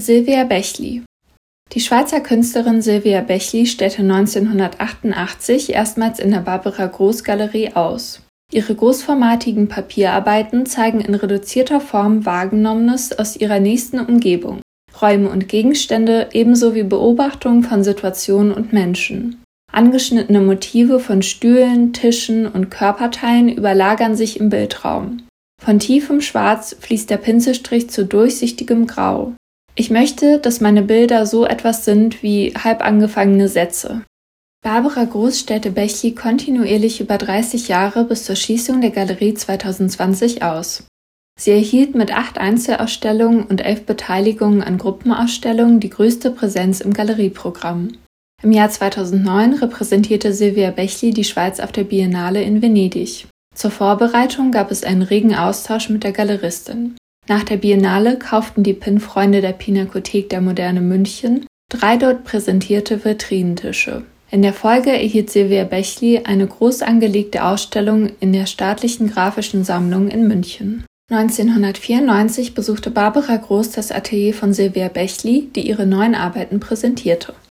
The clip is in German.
Silvia Bechli Die Schweizer Künstlerin Silvia Bechli stellte 1988 erstmals in der Barbara Groß Galerie aus. Ihre großformatigen Papierarbeiten zeigen in reduzierter Form Wahrgenommenes aus ihrer nächsten Umgebung, Räume und Gegenstände ebenso wie Beobachtungen von Situationen und Menschen. Angeschnittene Motive von Stühlen, Tischen und Körperteilen überlagern sich im Bildraum. Von tiefem Schwarz fließt der Pinselstrich zu durchsichtigem Grau. Ich möchte, dass meine Bilder so etwas sind wie halb angefangene Sätze. Barbara Groß stellte Bechli kontinuierlich über 30 Jahre bis zur Schließung der Galerie 2020 aus. Sie erhielt mit acht Einzelausstellungen und elf Beteiligungen an Gruppenausstellungen die größte Präsenz im Galerieprogramm. Im Jahr 2009 repräsentierte Silvia Bechli die Schweiz auf der Biennale in Venedig. Zur Vorbereitung gab es einen regen Austausch mit der Galeristin. Nach der Biennale kauften die PIN-Freunde der Pinakothek der Moderne München drei dort präsentierte Vitrinentische. In der Folge erhielt Silvia Bechli eine groß angelegte Ausstellung in der Staatlichen Graphischen Sammlung in München. 1994 besuchte Barbara Groß das Atelier von Silvia Bechli, die ihre neuen Arbeiten präsentierte